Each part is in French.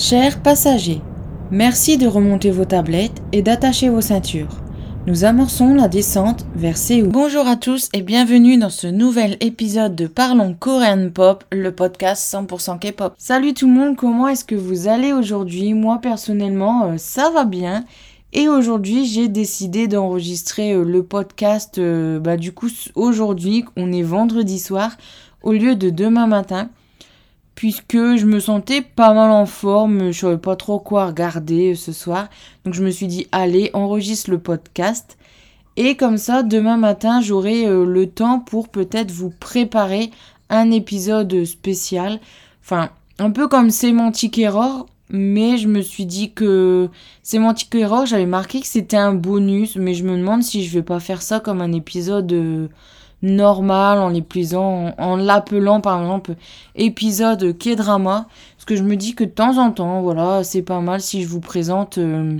Chers passagers, merci de remonter vos tablettes et d'attacher vos ceintures. Nous amorçons la descente vers Séoul. Bonjour à tous et bienvenue dans ce nouvel épisode de Parlons Korean Pop, le podcast 100% K-pop. Salut tout le monde, comment est-ce que vous allez aujourd'hui? Moi personnellement, euh, ça va bien. Et aujourd'hui, j'ai décidé d'enregistrer euh, le podcast. euh, bah, du coup, aujourd'hui, on est vendredi soir au lieu de demain matin. Puisque je me sentais pas mal en forme, je savais pas trop quoi regarder euh, ce soir. Donc je me suis dit, allez, enregistre le podcast. Et comme ça, demain matin, j'aurai euh, le temps pour peut-être vous préparer un épisode spécial. Enfin, un peu comme Semantic Error, mais je me suis dit que Semantic Error, j'avais marqué que c'était un bonus, mais je me demande si je vais pas faire ça comme un épisode euh, normal en l'épuisant, en, en l'appelant par exemple épisode K-drama, parce que je me dis que de temps en temps, voilà, c'est pas mal si je vous présente euh,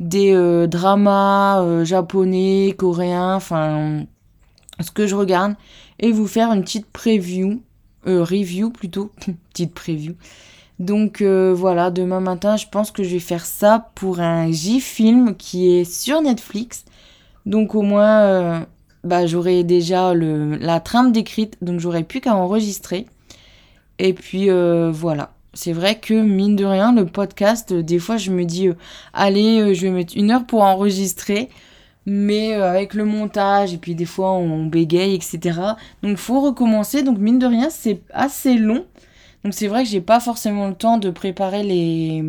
des euh, dramas euh, japonais, coréens, enfin ce que je regarde, et vous faire une petite preview, euh, review plutôt, petite preview. Donc euh, voilà, demain matin, je pense que je vais faire ça pour un J-film qui est sur Netflix. Donc au moins, euh, bah, j'aurai déjà le, la trame décrite, donc j'aurai plus qu'à enregistrer. Et puis euh, voilà. C'est vrai que mine de rien, le podcast, euh, des fois je me dis, euh, allez, je vais mettre une heure pour enregistrer. Mais avec le montage, et puis des fois on bégaye, etc. Donc faut recommencer. Donc mine de rien, c'est assez long. Donc c'est vrai que j'ai pas forcément le temps de préparer les,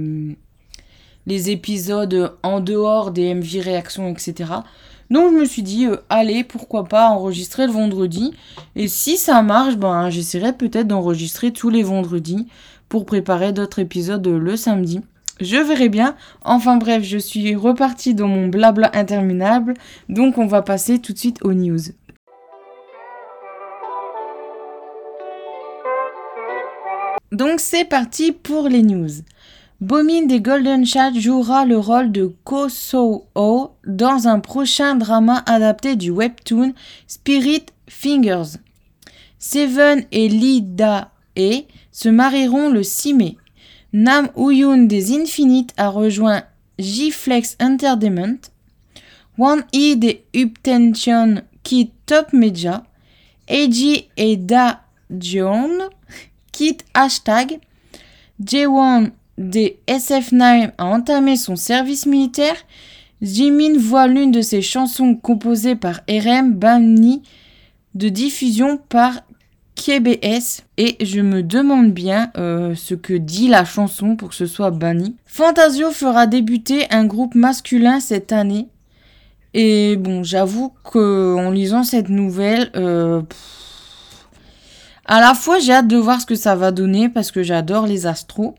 les épisodes en dehors des MV réactions, etc. Donc je me suis dit, euh, allez, pourquoi pas enregistrer le vendredi. Et si ça marche, ben j'essaierai peut-être d'enregistrer tous les vendredis pour préparer d'autres épisodes le samedi. Je verrai bien. Enfin bref, je suis repartie dans mon blabla interminable. Donc on va passer tout de suite aux news. Donc c'est parti pour les news. Bomin des Golden Child jouera le rôle de Ko So-ho dans un prochain drama adapté du webtoon Spirit Fingers. Seven et Lee Da-e se marieront le 6 mai. Nam Uyun des Infinite a rejoint J-Flex Entertainment. One E des Uptension quitte Top Media. Eiji et Da Jeon quittent Hashtag. J1 des SF9 a entamé son service militaire. Jimin voit l'une de ses chansons composées par RM bannie de diffusion par KBS et je me demande bien euh, ce que dit la chanson pour que ce soit banni. Fantasio fera débuter un groupe masculin cette année et bon j'avoue que en lisant cette nouvelle euh, à la fois j'ai hâte de voir ce que ça va donner parce que j'adore les astros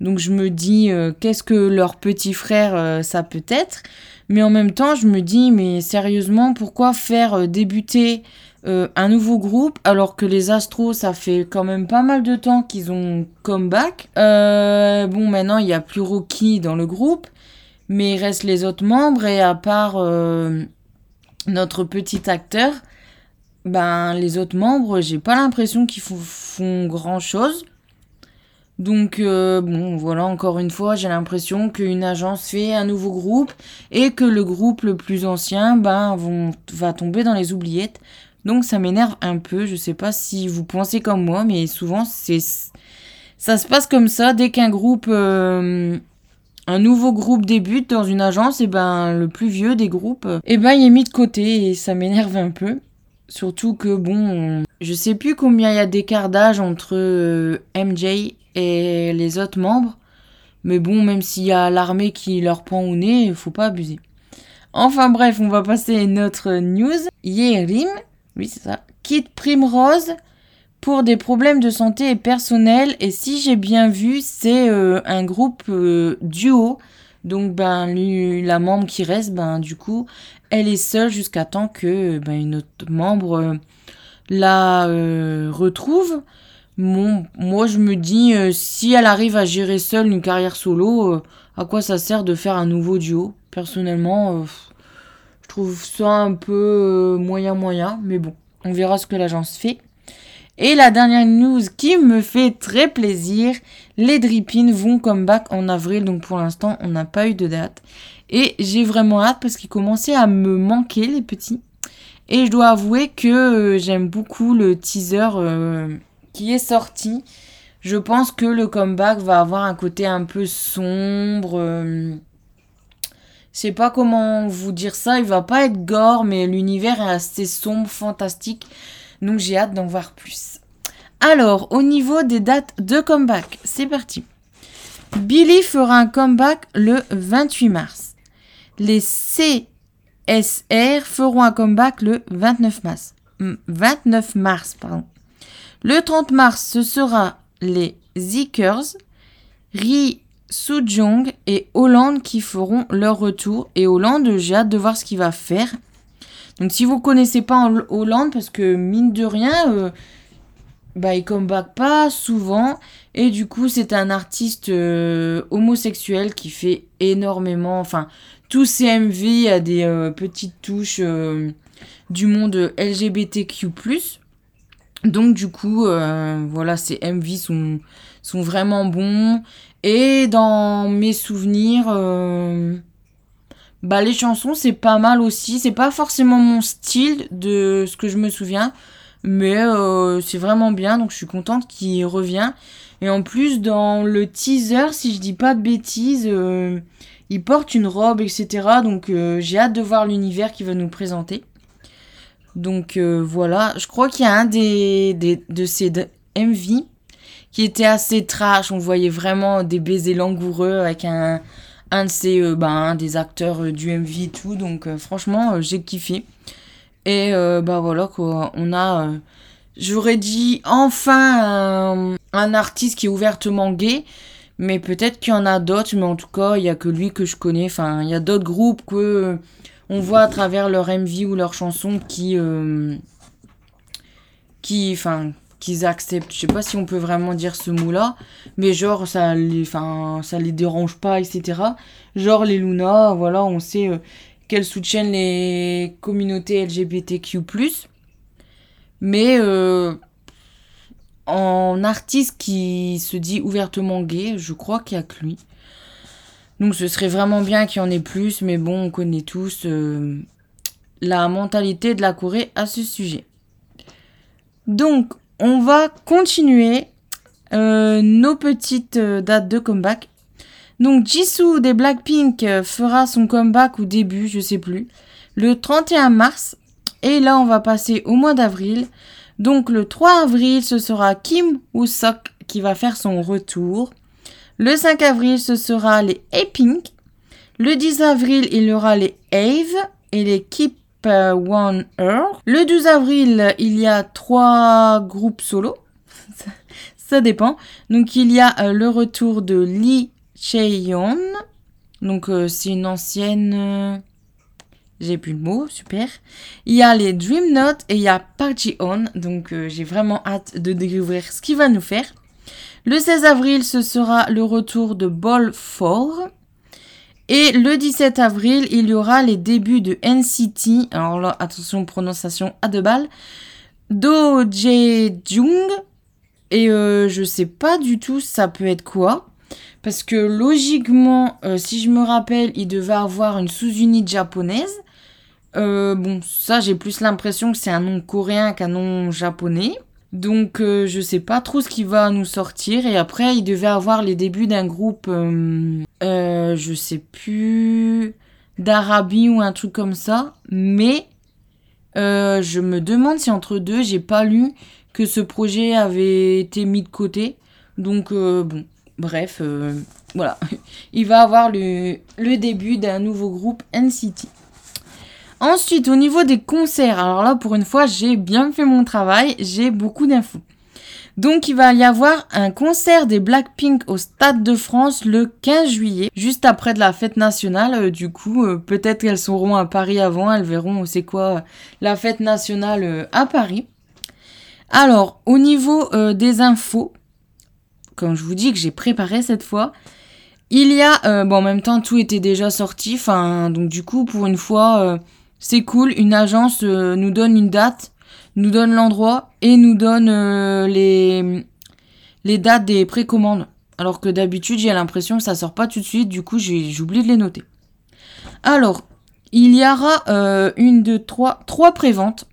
donc je me dis euh, qu'est-ce que leur petit frère euh, ça peut être? Mais en même temps je me dis mais sérieusement pourquoi faire euh, débuter un nouveau groupe alors que les Astros ça fait quand même pas mal de temps qu'ils ont comeback? Bon maintenant il y a plus Rocky dans le groupe mais il reste les autres membres et à part notre petit acteur ben les autres membres j'ai pas l'impression qu'ils font, font grand chose donc euh, bon voilà encore une fois j'ai l'impression qu'une agence fait un nouveau groupe et que le groupe le plus ancien ben va tomber dans les oubliettes. Donc ça m'énerve un peu je sais pas si vous pensez comme moi mais souvent c'est ça se passe comme ça. Dès qu'un groupe euh, un nouveau groupe débute dans une agence et ben le plus vieux des groupes et ben il est mis de côté et ça m'énerve un peu. Surtout que bon je sais plus combien il y a d'écart d'âge entre euh, MJ et les autres membres. Mais bon, même s'il y a l'armée qui leur prend au nez, faut pas abuser. Enfin bref, on va passer à notre news. Yerim, oui c'est ça, quitte Primrose pour des problèmes de santé et personnels. Et si j'ai bien vu, c'est euh, un groupe euh, duo. Donc ben la membre qui reste, ben du coup, elle est seule jusqu'à temps que ben, une autre membre la euh, retrouve. Moi, je me dis, euh, si elle arrive à gérer seule une carrière solo, euh, à quoi ça sert de faire un nouveau duo? Personnellement, euh, je trouve ça un peu euh, moyen-moyen, mais bon, on verra ce que l'agence fait. Et la dernière news qui me fait très plaisir, les Drippin vont comeback en avril, donc pour l'instant on n'a pas eu de date. Et j'ai vraiment hâte parce qu'ils commençaient à me manquer les petits. Et je dois avouer que euh, j'aime beaucoup le teaser euh, qui est sorti. Je pense que le comeback va avoir un côté un peu sombre. Euh, je sais pas comment vous dire ça. Il va pas être gore, mais l'univers est assez sombre, fantastique. Donc j'ai hâte d'en voir plus. Alors, au niveau des dates de comeback, c'est parti. Billy fera un comeback le 28 mars. Les CSR feront un comeback le 29 mars. 29 hmm, mars, pardon. Le 30 mars, ce sera les Zikers, Ri Sujong et Hollande qui feront leur retour. Et Hollande, j'ai hâte de voir ce qu'il va faire. Donc si vous connaissez pas Hollande, parce que mine de rien, euh, bah, il comeback pas souvent. Et du coup, c'est un artiste euh, homosexuel qui fait énormément. Enfin, tous ses MV a des euh, petites touches du monde LGBTQ. Donc du coup, euh, voilà, ces MV sont, vraiment bons. Et dans mes souvenirs, euh, bah les chansons c'est pas mal aussi. C'est pas forcément mon style de ce que je me souviens, mais euh, c'est vraiment bien. Donc je suis contente qu'il revient. Et en plus dans le teaser, si je dis pas de bêtises, il porte une robe, etc. Donc j'ai hâte de voir l'univers qu'il va nous présenter. Donc euh, voilà, je crois qu'il y a un des, de ces MV qui était assez trash. On voyait vraiment des baisers langoureux avec un, un de ces, euh, ben, des acteurs euh, du MV et tout. Donc franchement, j'ai kiffé. Et bah voilà quoi, on a, j'aurais dit enfin un, artiste qui est ouvertement gay. Mais peut-être qu'il y en a d'autres, mais en tout cas, il y a que lui que je connais. Enfin, il y a d'autres groupes que on voit à travers leur MV ou leurs chansons qui euh, qui enfin qu'ils acceptent. Je sais pas si on peut vraiment dire ce mot là mais genre ça les enfin ça les dérange pas etc genre les Luna voilà on sait euh, qu'elles soutiennent les communautés LGBTQ+ mais euh, en artiste qui se dit ouvertement gay je crois qu'il y a que lui donc ce serait vraiment bien qu'il y en ait plus, mais bon, on connaît tous euh, la mentalité de la Corée à ce sujet. Donc on va continuer euh, nos petites euh, dates de comeback. Donc Jisoo des Blackpink fera son comeback au début, je sais plus, le 31 mars. Et là on va passer au mois d'avril. Donc le 3 avril, ce sera Kim Woo-sok qui va faire son retour. Le 5 avril, ce sera les A-Pink. Le 10 avril, il y aura les Ave et les Keep One Earth. Le 12 avril, il y a trois groupes solo. Ça dépend. Donc il y a euh, le retour de Lee Chaeyeon. Donc euh, c'est une ancienne... Euh, j'ai plus le mot, super. Il y a les Dream Note et il y a Park Ji-on. Donc j'ai vraiment hâte de découvrir ce qu'il va nous faire. Le 16 avril, ce sera le retour de Ball 4. Et le 17 avril, il y aura les débuts de NCT. Alors là, attention, prononciation à deux balles. Do Jae-jung. Et euh, je sais pas du tout ça peut être quoi. Parce que logiquement, euh, si je me rappelle, il devait avoir une sous-unité japonaise. Euh, bon, ça, j'ai plus l'impression que c'est un nom coréen qu'un nom japonais. Donc euh, je sais pas trop ce qui va nous sortir. Et après, il devait avoir les débuts d'un groupe, euh, je sais plus, d'Arabie ou un truc comme ça. Mais je me demande si entre deux, j'ai pas lu que ce projet avait été mis de côté. Donc bon, bref, voilà. il va avoir le, le début d'un nouveau groupe NCT. Ensuite, au niveau des concerts, alors là, pour une fois, j'ai bien fait mon travail, j'ai beaucoup d'infos. Donc, il va y avoir un concert des Blackpink au Stade de France le 15 juillet, juste après de la fête nationale. Euh, du coup, euh, peut-être qu'elles seront à Paris avant, elles verront c'est quoi la fête nationale euh, à Paris. Alors, au niveau des infos, comme je vous dis que j'ai préparé cette fois, il y a, bon, en même temps, tout était déjà sorti, enfin, donc du coup, pour une fois c'est cool, une agence euh, nous donne une date. nous donne l'endroit et nous donne les, les dates des précommandes. Alors que d'habitude, j'ai l'impression que ça sort pas tout de suite, du coup, j'ai oublié de les noter. Alors, il y aura une, deux, trois, trois préventes.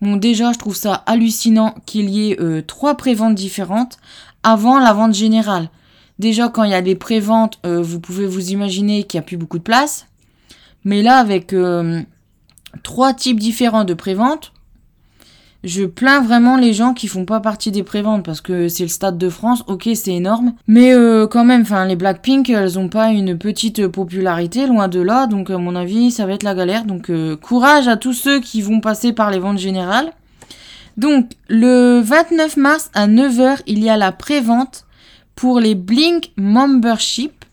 Bon, déjà, je trouve ça hallucinant qu'il y ait trois préventes différentes avant la vente générale. Déjà, quand il y a des préventes, euh, vous pouvez vous imaginer qu'il n'y a plus beaucoup de place. Mais là, avec euh, trois types différents de préventes, je plains vraiment les gens qui font pas partie des préventes parce que c'est le Stade de France, ok c'est énorme, mais euh, quand même, enfin les Blackpink elles ont pas une petite popularité loin de là, donc à mon avis ça va être la galère. Donc courage à tous ceux qui vont passer par les ventes générales. Donc le 29 mars à 9h il y a la prévente pour les Blink Membership.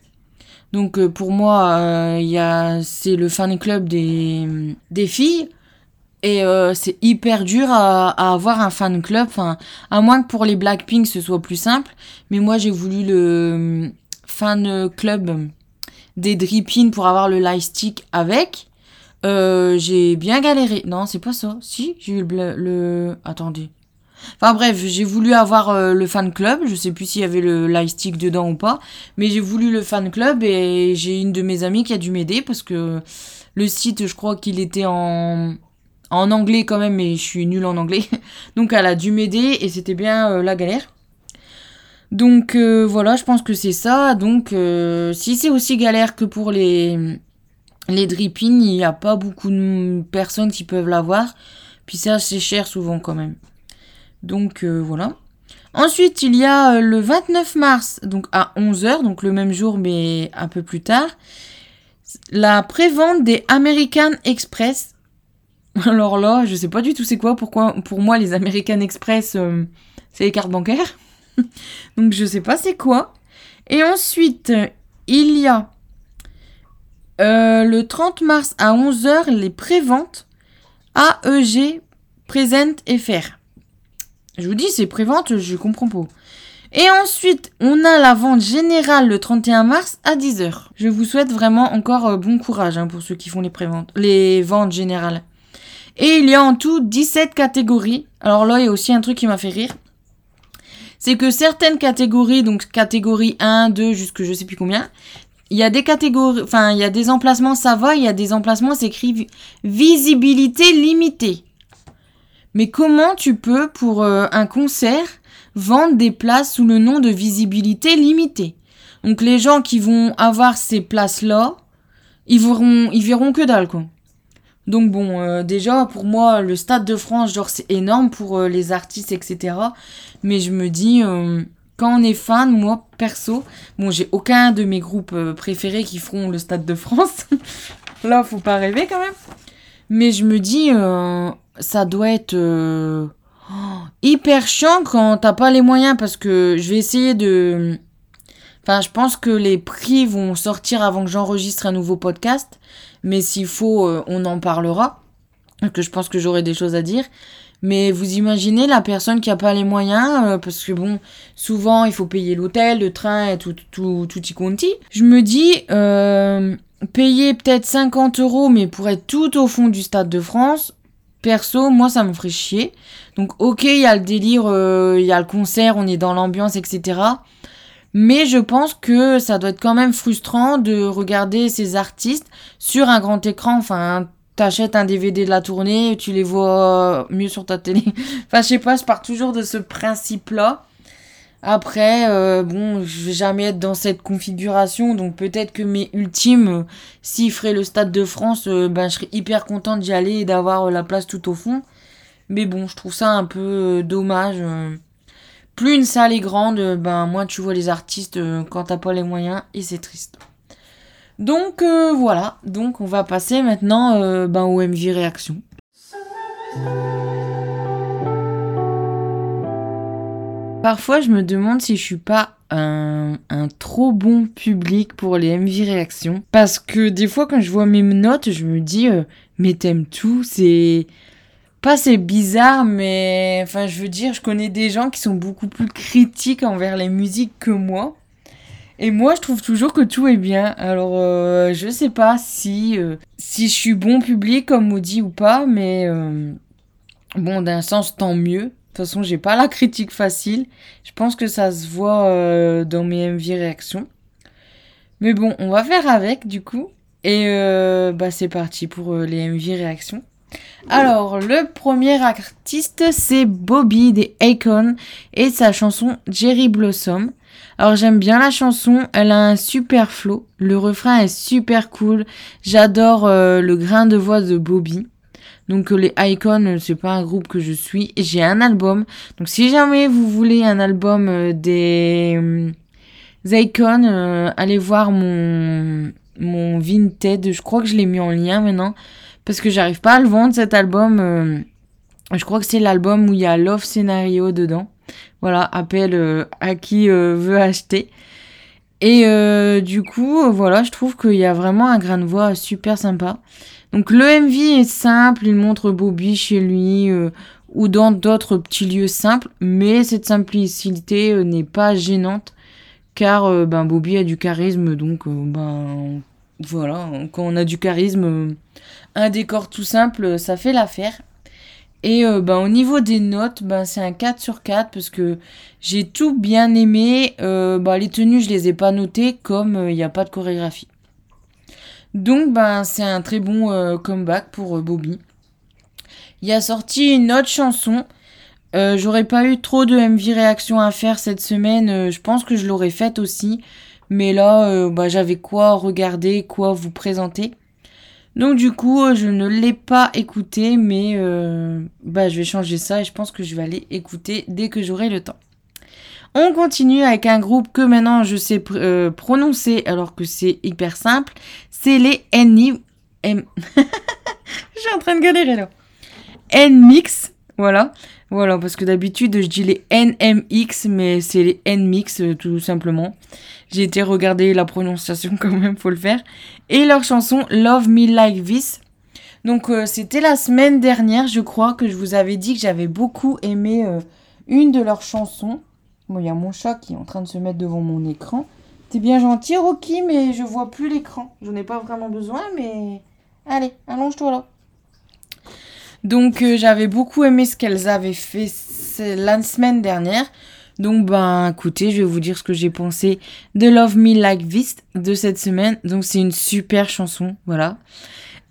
Donc euh, pour moi, euh, c'est le fan club des, des filles. Et euh, c'est hyper dur à, avoir un fan club. Enfin, à moins que pour les Blackpink ce soit plus simple. Mais moi j'ai voulu le fan club des Drippin pour avoir le lightstick avec. j'ai bien galéré. Non, c'est pas ça. Si, j'ai eu le, le... Attendez. Enfin bref, j'ai voulu avoir euh, le fan club. Je sais plus s'il y avait le lightstick dedans ou pas, mais j'ai voulu le fan club et j'ai une de mes amies qui a dû m'aider parce que le site, je crois qu'il était en anglais quand même, mais je suis nulle en anglais. Donc elle a dû m'aider et c'était bien euh, la galère. Donc euh, voilà, je pense que c'est ça. Donc si c'est aussi galère que pour les les dripping, il n'y a pas beaucoup de personnes qui peuvent l'avoir. Puis ça, c'est cher souvent quand même. Donc euh, voilà. Ensuite, il y a euh, le 29 mars, donc à 11h, donc le même jour mais un peu plus tard, la prévente des American Express. Alors là, je sais pas du tout c'est quoi, pourquoi pour moi les American Express euh, c'est les cartes bancaires. donc je sais pas c'est quoi. Et ensuite, il y a le 30 mars à 11h les préventes AEG Present FR. Je vous dis, c'est prévente, je comprends pas. Et ensuite, on a la vente générale le 31 mars à 10h. Je vous souhaite vraiment encore euh, bon courage hein, pour ceux qui font les préventes, les ventes générales. Et il y a en tout 17 catégories. Alors là, il y a aussi un truc qui m'a fait rire. C'est que certaines catégories, donc catégorie 1, 2, jusque je sais plus combien, il y a des catégories, enfin, il y a des emplacements, ça va, il y a des emplacements, c'est écrit visibilité limitée. Mais comment tu peux, pour euh, un concert, vendre des places sous le nom de visibilité limitée? Donc les gens qui vont avoir ces places-là, ils verront, ils verront que dalle, quoi. Donc bon, euh, déjà pour moi, le Stade de France, genre c'est énorme pour euh, les artistes, etc. Mais je me dis, quand on est fan, moi perso, bon j'ai aucun de mes groupes préférés qui feront le Stade de France. Là, faut pas rêver quand même. Mais je me dis, ça doit être euh, hyper chiant quand t'as pas les moyens parce que je vais essayer de. Enfin, je pense que les prix vont sortir avant que j'enregistre un nouveau podcast. Mais s'il faut, euh, on en parlera. Que je pense que j'aurai des choses à dire. Mais vous imaginez la personne qui a pas les moyens, euh, parce que bon, souvent il faut payer l'hôtel, le train et tout, tout, tout y conti. Je me dis, payer peut-être 50 euros, mais pour être tout au fond du Stade de France, Perso, moi, ça me ferait chier. Donc, ok, il y a le délire, euh, il y a le concert, on est dans l'ambiance, etc. Mais je pense que ça doit être quand même frustrant de regarder ces artistes sur un grand écran. Enfin, t'achètes un DVD de la tournée, tu les vois mieux sur ta télé. enfin, je sais pas, je pars toujours de ce principe-là. Après, euh, bon, je vais jamais être dans cette configuration, donc peut-être que mes ultimes, euh, s'ils feraient le Stade de France, euh, ben je serais hyper contente d'y aller et d'avoir la place tout au fond. Mais bon, je trouve ça un peu dommage. Plus une salle est grande, ben moins tu vois les artistes quand t'as pas les moyens et c'est triste. Donc voilà, donc on va passer maintenant ben, au MV réaction. Parfois, je me demande si je suis pas un, trop bon public pour les MV réactions. Parce que des fois, quand je vois mes notes, je me dis, euh, mais t'aimes tout, c'est. Pas c'est bizarre, mais. Enfin, je veux dire, je connais des gens qui sont beaucoup plus critiques envers les musiques que moi. Et moi, je trouve toujours que tout est bien. Alors, euh, je sais pas si, euh, si je suis bon public comme Maudit ou pas, mais Bon, d'un sens, tant mieux. De toute façon, j'ai pas la critique facile. Je pense que ça se voit euh, dans mes MV réactions. Mais bon, on va faire avec du coup. Et euh, bah c'est parti pour euh, les MV réactions. Alors, le premier artiste, c'est Bobby des Akon et sa chanson Jerry Blossom. Alors, j'aime bien la chanson, elle a un super flow, le refrain est super cool, j'adore le grain de voix de Bobby. Donc, les Icon, c'est pas un groupe que je suis, j'ai un album. Donc, si jamais vous voulez un album des Icon, allez voir mon, mon Vinted, je crois que je l'ai mis en lien maintenant parce que j'arrive pas à le vendre cet album. Euh, je crois que c'est l'album où il y a Love Scenario dedans. Voilà, appel euh, à qui euh, veut acheter. Et du coup, voilà, je trouve qu'il y a vraiment un grain de voix super sympa. Donc le MV est simple, il montre Bobby chez lui ou dans d'autres petits lieux simples, mais cette simplicité n'est pas gênante car ben Bobby a du charisme, donc ben voilà, quand on a du charisme, un décor tout simple, ça fait l'affaire. Et euh, ben, au niveau des notes, ben, c'est un 4 sur 4 parce que j'ai tout bien aimé. Euh, ben, les tenues, je les ai pas notées comme euh, il n'y a pas de chorégraphie. Donc ben, c'est un très bon comeback pour Bobby. Il a sorti une autre chanson. J'aurais pas eu trop de MV réaction à faire cette semaine. je pense que je l'aurais faite aussi. Mais là, ben, j'avais quoi regarder, quoi vous présenter. Donc du coup, euh, je ne l'ai pas écouté, mais euh, bah, je vais changer ça et je pense que je vais aller écouter dès que j'aurai le temps. On continue avec un groupe que maintenant je sais euh, prononcer alors que c'est hyper simple. C'est les NI... M... je suis en train de galérer là. N-Mix, voilà. Voilà, parce que d'habitude je dis les NMX, mais c'est les N-Mix tout simplement. J'ai été regarder la prononciation quand même, faut le faire. Et leur chanson Love Me Like This. Donc euh, c'était la semaine dernière, je crois, que je vous avais dit que j'avais beaucoup aimé euh, une de leurs chansons. Il y a mon chat qui est en train de se mettre devant mon écran. T'es bien gentil, Rocky, mais je vois plus l'écran. J'en ai pas vraiment besoin, mais... Allez, allonge-toi là. Donc euh, j'avais beaucoup aimé ce qu'elles avaient fait la semaine dernière. Donc, ben, écoutez, je vais vous dire ce que j'ai pensé de Love Me Like This de cette semaine. Donc, c'est une super chanson, voilà.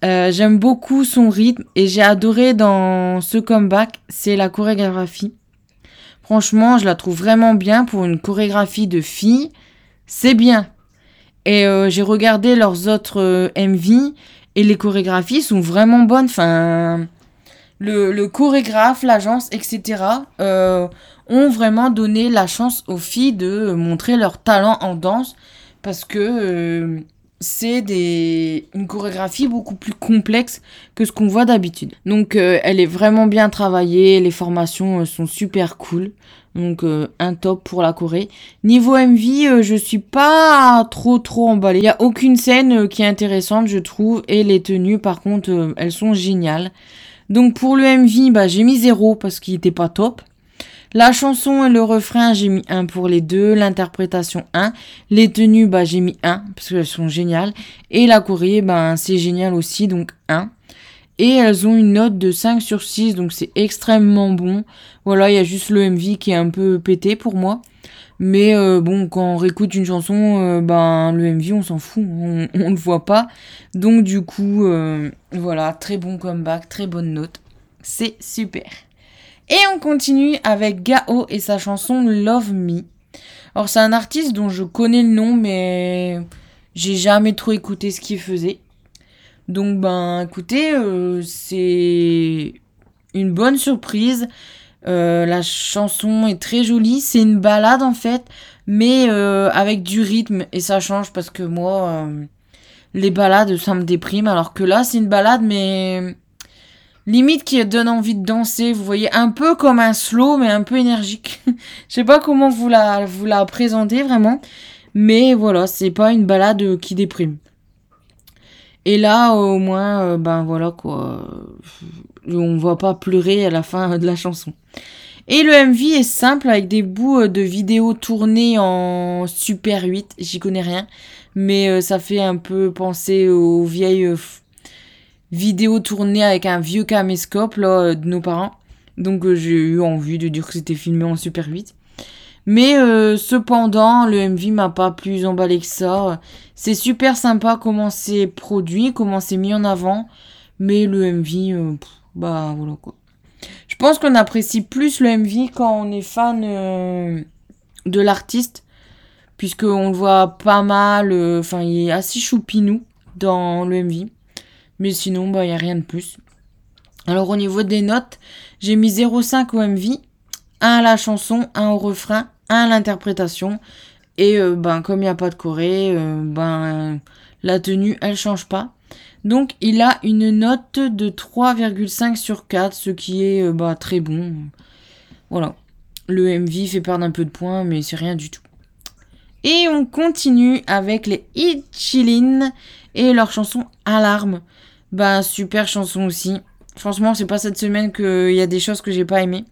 Euh, j'aime beaucoup son rythme et j'ai adoré dans ce comeback, c'est la chorégraphie. Franchement, je la trouve vraiment bien pour une chorégraphie de fille. C'est bien. Et euh, j'ai regardé leurs autres euh, MV et les chorégraphies sont vraiment bonnes. Enfin, le, chorégraphe, l'agence, etc. Euh, ont vraiment donné la chance aux filles de montrer leur talent en danse parce que c'est des une chorégraphie beaucoup plus complexe que ce qu'on voit d'habitude. Donc euh, elle est vraiment bien travaillée, les formations euh, sont super cool. Donc un top pour la Corée. Niveau MV, je suis pas trop trop emballée. Il y a aucune scène qui est intéressante, je trouve et les tenues par contre, elles sont géniales. Donc pour le MV, bah j'ai mis zéro parce qu'il était pas top. La chanson et le refrain, j'ai mis 1 pour les deux. L'interprétation 1. Les tenues, bah, j'ai mis 1 parce qu'elles sont géniales. Et la Corée, bah, c'est génial aussi, donc 1. Et elles ont une note de 5 sur 6, donc c'est extrêmement bon. Voilà, il y a juste le MV qui est un peu pété pour moi. Mais euh, bon, quand on réécoute une chanson, euh, ben le MV, on s'en fout, on, on le voit pas. Donc du coup, euh, voilà, très bon comeback, très bonne note. C'est super. Et on continue avec Gao et sa chanson Love Me. Alors c'est un artiste dont je connais le nom mais j'ai jamais trop écouté ce qu'il faisait. Donc ben écoutez, euh, c'est une bonne surprise. Euh, la chanson est très jolie, c'est une balade en fait, mais euh, avec du rythme et ça change parce que moi les balades ça me déprime alors que là c'est une balade mais limite qui donne envie de danser. Vous voyez, un peu comme un slow, mais un peu énergique. Je sais pas comment vous la, vous la présenter vraiment. Mais voilà, c'est pas une balade qui déprime. Et là, au moins, euh, ben voilà quoi. On voit pas pleurer à la fin de la chanson. Et le MV est simple avec des bouts euh, de vidéos tournées en Super 8. J'y connais rien. Mais euh, ça fait un peu penser aux vieilles vidéo tournée avec un vieux caméscope là, euh, de nos parents. Donc euh, j'ai eu envie de dire que c'était filmé en Super 8. Mais euh, cependant, le MV m'a pas plus emballé que ça. C'est super sympa comment c'est produit, comment c'est mis en avant. Mais le MV, euh, bah voilà quoi. Je pense qu'on apprécie plus le MV quand on est fan de l'artiste. Puisqu'on le voit pas mal. Enfin, il est assez choupinou dans le MV. Mais sinon, bah, il n'y a rien de plus. Alors, au niveau des notes, j'ai mis 0,5 au MV, 1 à la chanson, 1 au refrain, 1 à l'interprétation. Et euh, ben, comme il n'y a pas de Corée, euh, ben, la tenue, elle change pas. Donc, il a une note de 3,5 sur 4, ce qui est euh, bah, très bon. Voilà. Le MV fait perdre un peu de points, mais c'est rien du tout. Et on continue avec les Chillin et leur chanson Alarme. Ben, super chanson aussi. Franchement, c'est pas cette semaine qu'il y a des choses que j'ai pas aimées.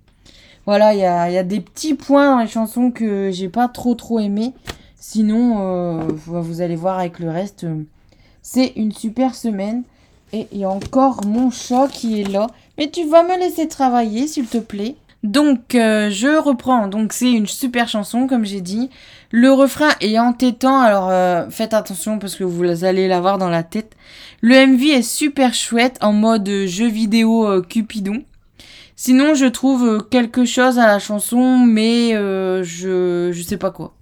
Voilà, il y a, des petits points dans les chansons que j'ai pas trop trop aimé. Sinon, euh, vous allez voir avec le reste. c'est une super semaine. Et il y a encore mon chat qui est là. Mais tu vas me laisser travailler, s'il te plaît. Donc, euh, je reprends. Donc, c'est une super chanson, comme j'ai dit. Le refrain est entêtant, alors euh, faites attention parce que vous allez l'avoir dans la tête. Le MV est super chouette en mode jeu vidéo euh, Cupidon. Sinon, je trouve quelque chose à la chanson, mais je je sais pas quoi.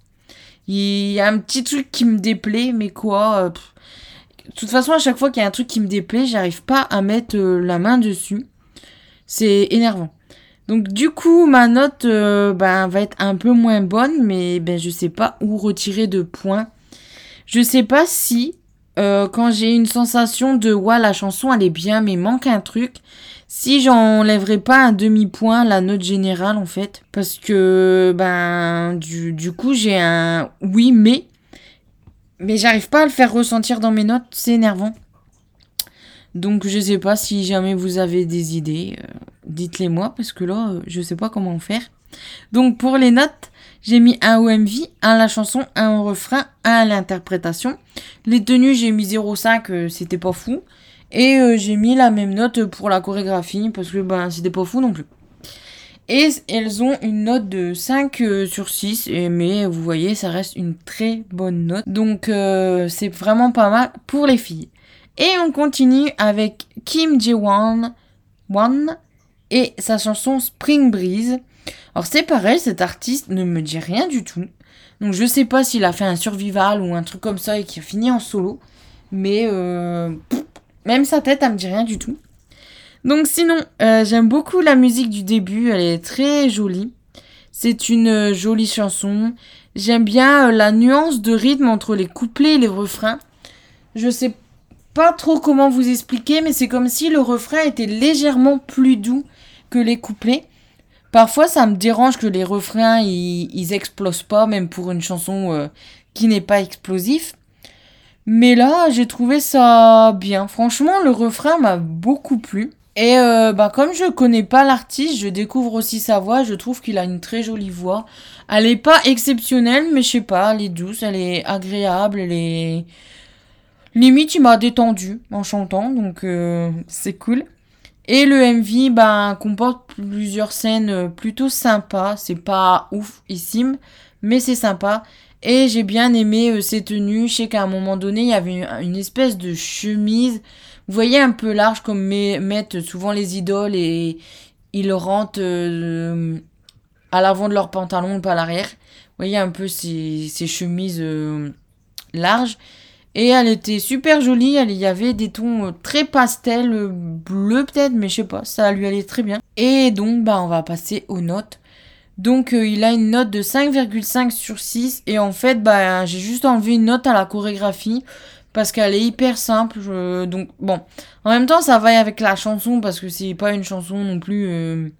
Il y a un petit truc qui me déplaît, mais quoi De toute façon, à chaque fois qu'il y a un truc qui me déplaît, j'arrive pas à mettre la main dessus. C'est énervant. Donc du coup, ma note euh, ben, va être un peu moins bonne, mais ben, je sais pas où retirer de points. Je sais pas si euh, quand j'ai une sensation de ouais la chanson elle est bien mais manque un truc, si j'enlèverais pas un demi-point la note générale en fait. Parce que ben du, du coup j'ai un oui mais mais j'arrive pas à le faire ressentir dans mes notes, c'est énervant. Donc je sais pas si jamais vous avez des idées. Euh, dites-les moi parce que là, euh, je sais pas comment faire. Donc pour les notes, j'ai mis un au MV, un à la chanson, un au refrain, un à l'interprétation. Les tenues, j'ai mis 0,5, euh, c'était pas fou. Et euh, j'ai mis la même note pour la chorégraphie parce que ben c'était pas fou non plus. Et elles ont une note de 5 sur 6, mais vous voyez, ça reste une très bonne note. Donc c'est vraiment pas mal pour les filles. Et on continue avec Kim Ji-won, One et sa chanson Spring Breeze. Alors c'est pareil, cet artiste ne me dit rien du tout. Donc je sais pas s'il a fait un survival ou un truc comme ça et qu'il a fini en solo. Mais euh, même sa tête, elle me dit rien du tout. Donc sinon, euh, j'aime beaucoup la musique du début, elle est très jolie. C'est une euh, jolie chanson. J'aime bien la nuance de rythme entre les couplets et les refrains. Je sais pas trop comment vous expliquer, mais c'est comme si le refrain était légèrement plus doux que les couplets. Parfois, ça me dérange que les refrains, ils, explosent pas, même pour une chanson euh, qui n'est pas explosif. Mais là, j'ai trouvé ça bien. Franchement, le refrain m'a beaucoup plu. Et euh, bah, comme je connais pas l'artiste, je découvre aussi sa voix. Je trouve qu'il a une très jolie voix. Elle est pas exceptionnelle, mais je sais pas, elle est douce, elle est agréable, elle est... Limite, il m'a détendu en chantant, donc euh, c'est cool. Et le MV ben, comporte plusieurs scènes euh, plutôt sympas. C'est pas oufissime, mais c'est sympa. Et j'ai bien aimé euh, ces tenues. Je sais qu'à un moment donné, il y avait une, espèce de chemise. Vous voyez un peu large comme mettent souvent les idoles et ils rentrent à l'avant de leur pantalon, pas à l'arrière. Vous voyez un peu ces chemises larges. Et elle était super jolie, il y avait des tons euh, très pastel, euh, bleu peut-être, mais je sais pas, ça lui allait très bien. Et donc, bah, on va passer aux notes. Donc, euh, il a une note de 5,5 sur 6. Et en fait, bah, j'ai juste enlevé une note à la chorégraphie parce qu'elle est hyper simple. Donc, bon, en même temps, ça va avec la chanson parce que c'est pas une chanson non plus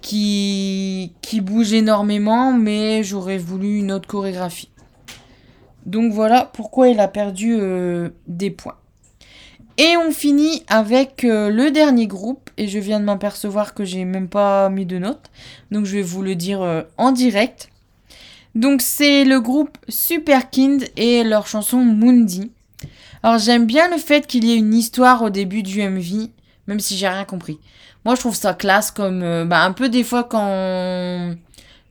qui, qui bouge énormément, mais j'aurais voulu une autre chorégraphie. Donc voilà pourquoi il a perdu euh, des points. Et on finit avec euh, le dernier groupe. Et je viens de m'apercevoir que j'ai même pas mis de notes. Donc je vais vous le dire euh, en direct. Donc c'est le groupe Superkind et leur chanson Mundi. Alors j'aime bien le fait qu'il y ait une histoire au début du MV, même si j'ai rien compris. Moi, je trouve ça classe comme. bah, un peu des fois quand.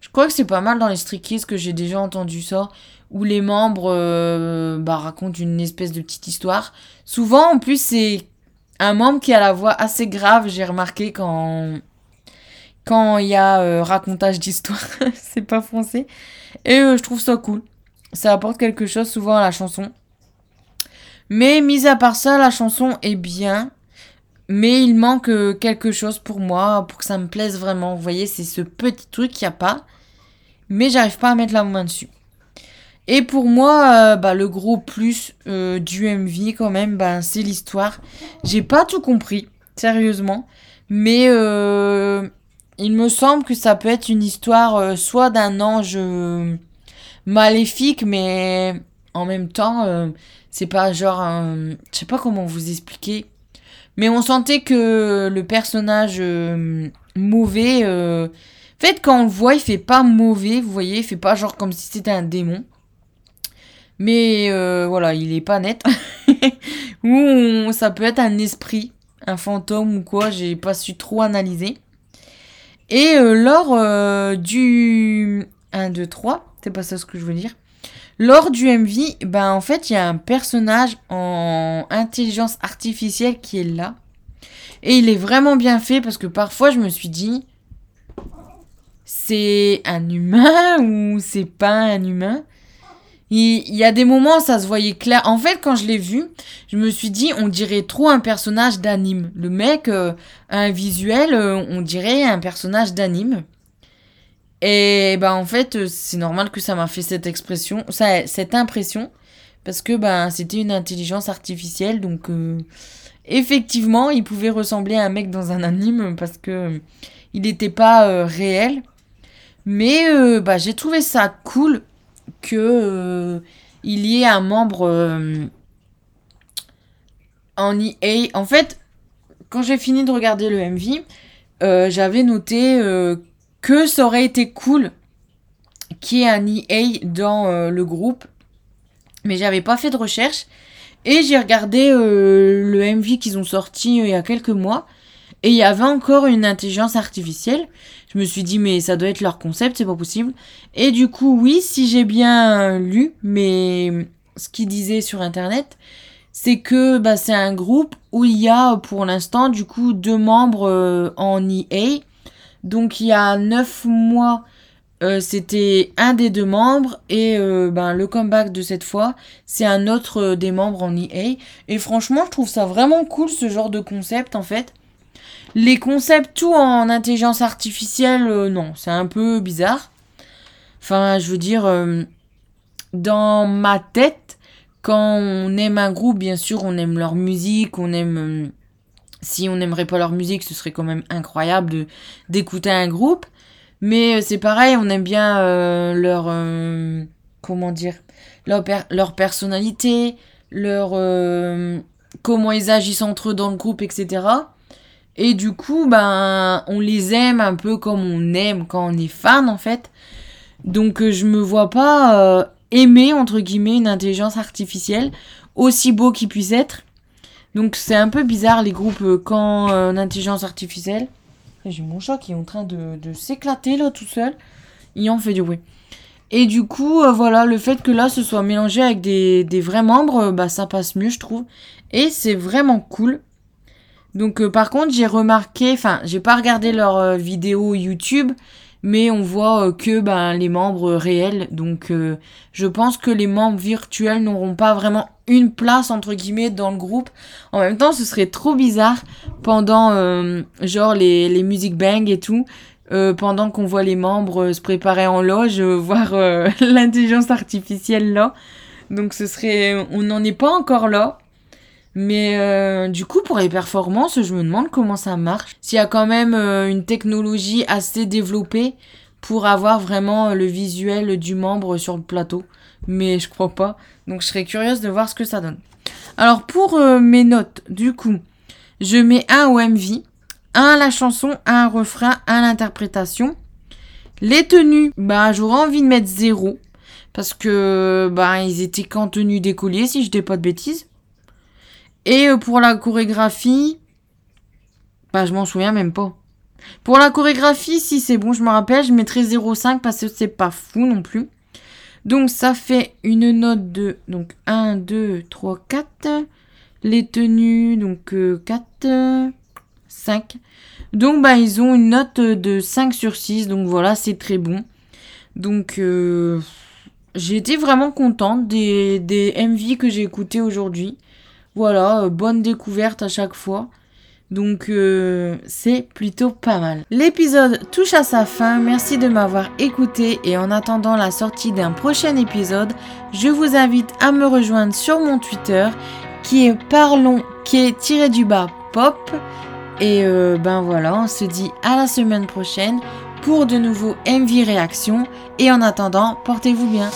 Je crois que c'est pas mal dans les Street que j'ai déjà entendu ça. Où les membres euh, bah, racontent une espèce de petite histoire. Souvent, en plus, c'est un membre qui a la voix assez grave, j'ai remarqué quand. Quand il y a euh, racontage d'histoire. c'est pas français. Et euh, je trouve ça cool. Ça apporte quelque chose souvent à la chanson. Mais mis à part ça, la chanson est bien. Mais il manque euh, quelque chose pour moi, pour que ça me plaise vraiment. Vous voyez, c'est ce petit truc qu'il n'y a pas. Mais j'arrive pas à mettre la main dessus. Et pour moi, euh, bah, le gros plus euh, du MV quand même, bah, c'est l'histoire. J'ai pas tout compris, sérieusement. Mais euh, il me semble que ça peut être une histoire euh, soit d'un ange maléfique, mais en même temps, c'est pas genre un... Je sais pas comment vous expliquer. Mais on sentait que le personnage mauvais... En fait, quand on le voit, il fait pas mauvais, vous voyez. Il fait pas genre comme si c'était un démon. Mais euh, voilà, il est pas net. Ou ça peut être un esprit, un fantôme ou quoi, j'ai pas su trop analyser. Et euh, lors euh, du 1, 2, 3, c'est pas ça ce que je veux dire. Lors du MV, ben en fait, il y a un personnage en intelligence artificielle qui est là. Et il est vraiment bien fait parce que parfois je me suis dit, c'est un humain ou c'est pas un humain? Il, y a des moments ça se voyait clair. En fait, quand je l'ai vu, je me suis dit, on dirait trop un personnage d'anime. Le mec euh, un visuel, euh, on dirait un personnage d'anime. Et ben en fait, euh, c'est normal que ça m'a fait cette expression, ça, cette impression, parce que ben c'était une intelligence artificielle, donc effectivement, il pouvait ressembler à un mec dans un anime parce que il n'était pas réel. Mais bah, j'ai trouvé ça cool que euh, il y ait un membre euh, en EA. En fait, quand j'ai fini de regarder le MV, euh, j'avais noté que ça aurait été cool qu'il y ait un EA dans le groupe. Mais j'avais pas fait de recherche. Et j'ai regardé le MV qu'ils ont sorti il y a quelques mois. Et il y avait encore une intelligence artificielle. Je me suis dit, mais ça doit être leur concept, c'est pas possible. Et du coup, oui, si j'ai bien lu, mais ce qu'ils disaient sur internet, c'est que bah, c'est un groupe où il y a pour l'instant, du coup, deux membres euh, en EA. Donc il y a neuf mois, euh, c'était un des deux membres. Et euh, ben, le comeback de cette fois, c'est un autre des membres en EA. Et franchement, je trouve ça vraiment cool, ce genre de concept, en fait. Les concepts tout en intelligence artificielle, euh, non, c'est un peu bizarre. Enfin, je veux dire, euh, dans ma tête, quand on aime un groupe, bien sûr, on aime leur musique, on aime... euh, si on n'aimerait pas leur musique, ce serait quand même incroyable d'écouter un groupe. Mais c'est pareil, on aime bien leur... comment dire leur, leur personnalité, leur... comment ils agissent entre eux dans le groupe, etc. Et du coup, ben, on les aime un peu comme on aime quand on est fan, en fait. Donc, euh, je me vois pas euh, aimer, entre guillemets, une intelligence artificielle, aussi beau qu'il puisse être. Donc, c'est un peu bizarre, les groupes, euh, quand euh, l'intelligence artificielle... J'ai mon chat qui est en train de, s'éclater, là, tout seul. Il en fait du bruit. Et du coup, voilà, le fait que là, ce soit mélangé avec des, des vrais membres, bah, ça passe mieux, je trouve. Et c'est vraiment cool. Donc euh, par contre, j'ai remarqué, enfin, j'ai pas regardé leurs euh, vidéos YouTube, mais on voit euh, que ben les membres réels. Donc je pense que les membres virtuels n'auront pas vraiment une place entre guillemets dans le groupe. En même temps, ce serait trop bizarre pendant genre les les music bang et tout. pendant qu'on voit les membres se préparer en loge, voir l'intelligence artificielle là. Donc ce serait, on n'en est pas encore là. Mais euh, du coup, pour les performances, je me demande comment ça marche. S'il y a quand même euh, une technologie assez développée pour avoir vraiment euh, le visuel du membre sur le plateau. Mais je crois pas. Donc je serais curieuse de voir ce que ça donne. Alors pour mes notes, du coup, je mets un au MV, un à la chanson, un refrain, un à l'interprétation. Les tenues, bah j'aurais envie de mettre zéro. Parce que bah ils étaient qu'en tenue d'écolier si je dis pas de bêtises. Et euh, pour la chorégraphie, Bah, je m'en souviens même pas. Pour la chorégraphie, si c'est bon, je me rappelle, je mettrai 0,5 parce que c'est pas fou non plus. Donc ça fait une note de donc 1, 2, 3, 4. Les tenues, donc 4, 5. Donc bah ils ont une note de 5 sur 6. Donc voilà, c'est très bon. Donc euh, j'ai été vraiment contente des, des MV que j'ai écoutés aujourd'hui. Voilà, euh, bonne découverte à chaque fois. Donc euh, c'est plutôt pas mal. L'épisode touche à sa fin. Merci de m'avoir écouté et en attendant la sortie d'un prochain épisode, je vous invite à me rejoindre sur mon Twitter qui est parlons qui est tiré du bas pop. Et euh, ben voilà, on se dit à la semaine prochaine pour de nouveaux MV réactions. Et en attendant, portez-vous bien.